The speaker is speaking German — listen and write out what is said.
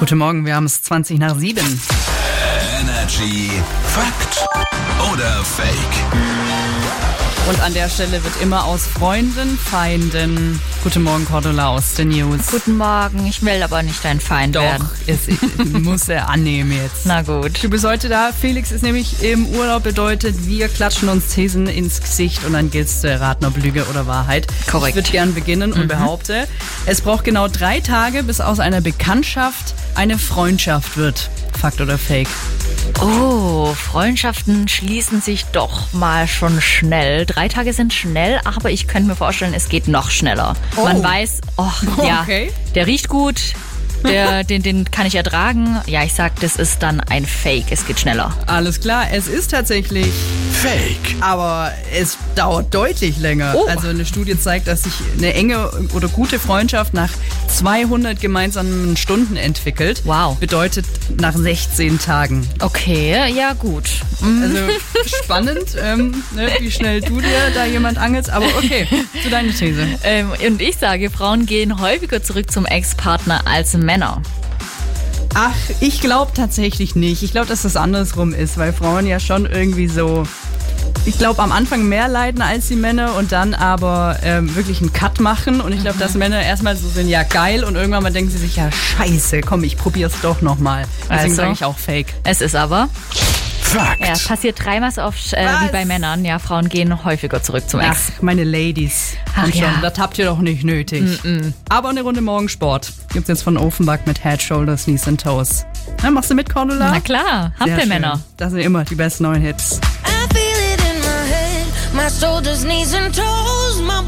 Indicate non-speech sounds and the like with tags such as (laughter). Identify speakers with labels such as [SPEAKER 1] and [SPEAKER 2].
[SPEAKER 1] Guten Morgen, wir haben es 20 nach 7.
[SPEAKER 2] Energy Fakt oder Fake?
[SPEAKER 1] Und an der Stelle wird immer aus Freunden, Feinden. Guten Morgen, Cordula aus den News.
[SPEAKER 3] Guten Morgen, ich will aber nicht dein Feind
[SPEAKER 1] Doch,
[SPEAKER 3] werden.
[SPEAKER 1] es (laughs) muss er annehmen jetzt.
[SPEAKER 3] Na gut.
[SPEAKER 1] Du bist heute da. Felix ist nämlich im Urlaub, bedeutet, wir klatschen uns Thesen ins Gesicht und dann gilt's zu erraten, ob Lüge oder Wahrheit.
[SPEAKER 3] Korrekt.
[SPEAKER 1] Ich würde gern beginnen und behaupte, es braucht genau drei Tage, bis aus einer Bekanntschaft eine Freundschaft wird. Fakt oder Fake?
[SPEAKER 3] Oh, Freundschaften schließen sich doch mal schon schnell. Drei Tage sind schnell, aber ich könnte mir vorstellen, es geht noch schneller.
[SPEAKER 1] Oh.
[SPEAKER 3] Man weiß, oh, ja, (laughs)
[SPEAKER 1] Okay.
[SPEAKER 3] der riecht gut, der, den, den kann ich ertragen. Ja, ich sag, das ist dann ein Fake. Es geht schneller.
[SPEAKER 1] Alles klar, es ist tatsächlich,
[SPEAKER 2] Fake.
[SPEAKER 1] aber es dauert deutlich länger.
[SPEAKER 3] Oh.
[SPEAKER 1] Also eine Studie zeigt, dass sich eine enge oder gute Freundschaft nach 200 gemeinsamen Stunden entwickelt.
[SPEAKER 3] Wow.
[SPEAKER 1] Bedeutet nach 16 Tagen.
[SPEAKER 3] Okay, ja gut. Mm,
[SPEAKER 1] Also spannend, ähm, ne, wie schnell du dir da jemand angelst. Aber okay, zu deiner These.
[SPEAKER 3] Ähm, und ich sage, Frauen gehen häufiger zurück zum Ex-Partner als Männer.
[SPEAKER 1] Ach, ich glaube tatsächlich nicht. Ich glaube, dass das andersrum ist, weil Frauen ja schon irgendwie so, ich glaube, am Anfang mehr leiden als die Männer und dann aber ähm, wirklich einen Cut machen. Und ich glaube, dass Männer erstmal so sind, ja geil, und irgendwann mal denken sie sich, ja scheiße, komm, ich probier's doch nochmal. Deswegen
[SPEAKER 3] Also?
[SPEAKER 1] sage ich auch Fake.
[SPEAKER 3] Es ist aber,
[SPEAKER 2] Fakt.
[SPEAKER 3] ja, es passiert dreimal so oft äh, wie bei Männern. Ja, Frauen gehen häufiger zurück zum Ex.
[SPEAKER 1] Ach, meine Ladies.
[SPEAKER 3] Ach
[SPEAKER 1] Und schon,
[SPEAKER 3] ja.
[SPEAKER 1] Das habt ihr doch nicht nötig. Aber eine Runde Morgensport gibt's jetzt von Offenbach mit Head, Shoulders, Knees and Toes. Na, machst du mit, Cordula?
[SPEAKER 3] Na klar,
[SPEAKER 1] Sehr
[SPEAKER 3] Hampelmänner.
[SPEAKER 1] schön. Das sind immer die besten neuen Hits.
[SPEAKER 4] I feel it in my head, my shoulders, knees and toes, my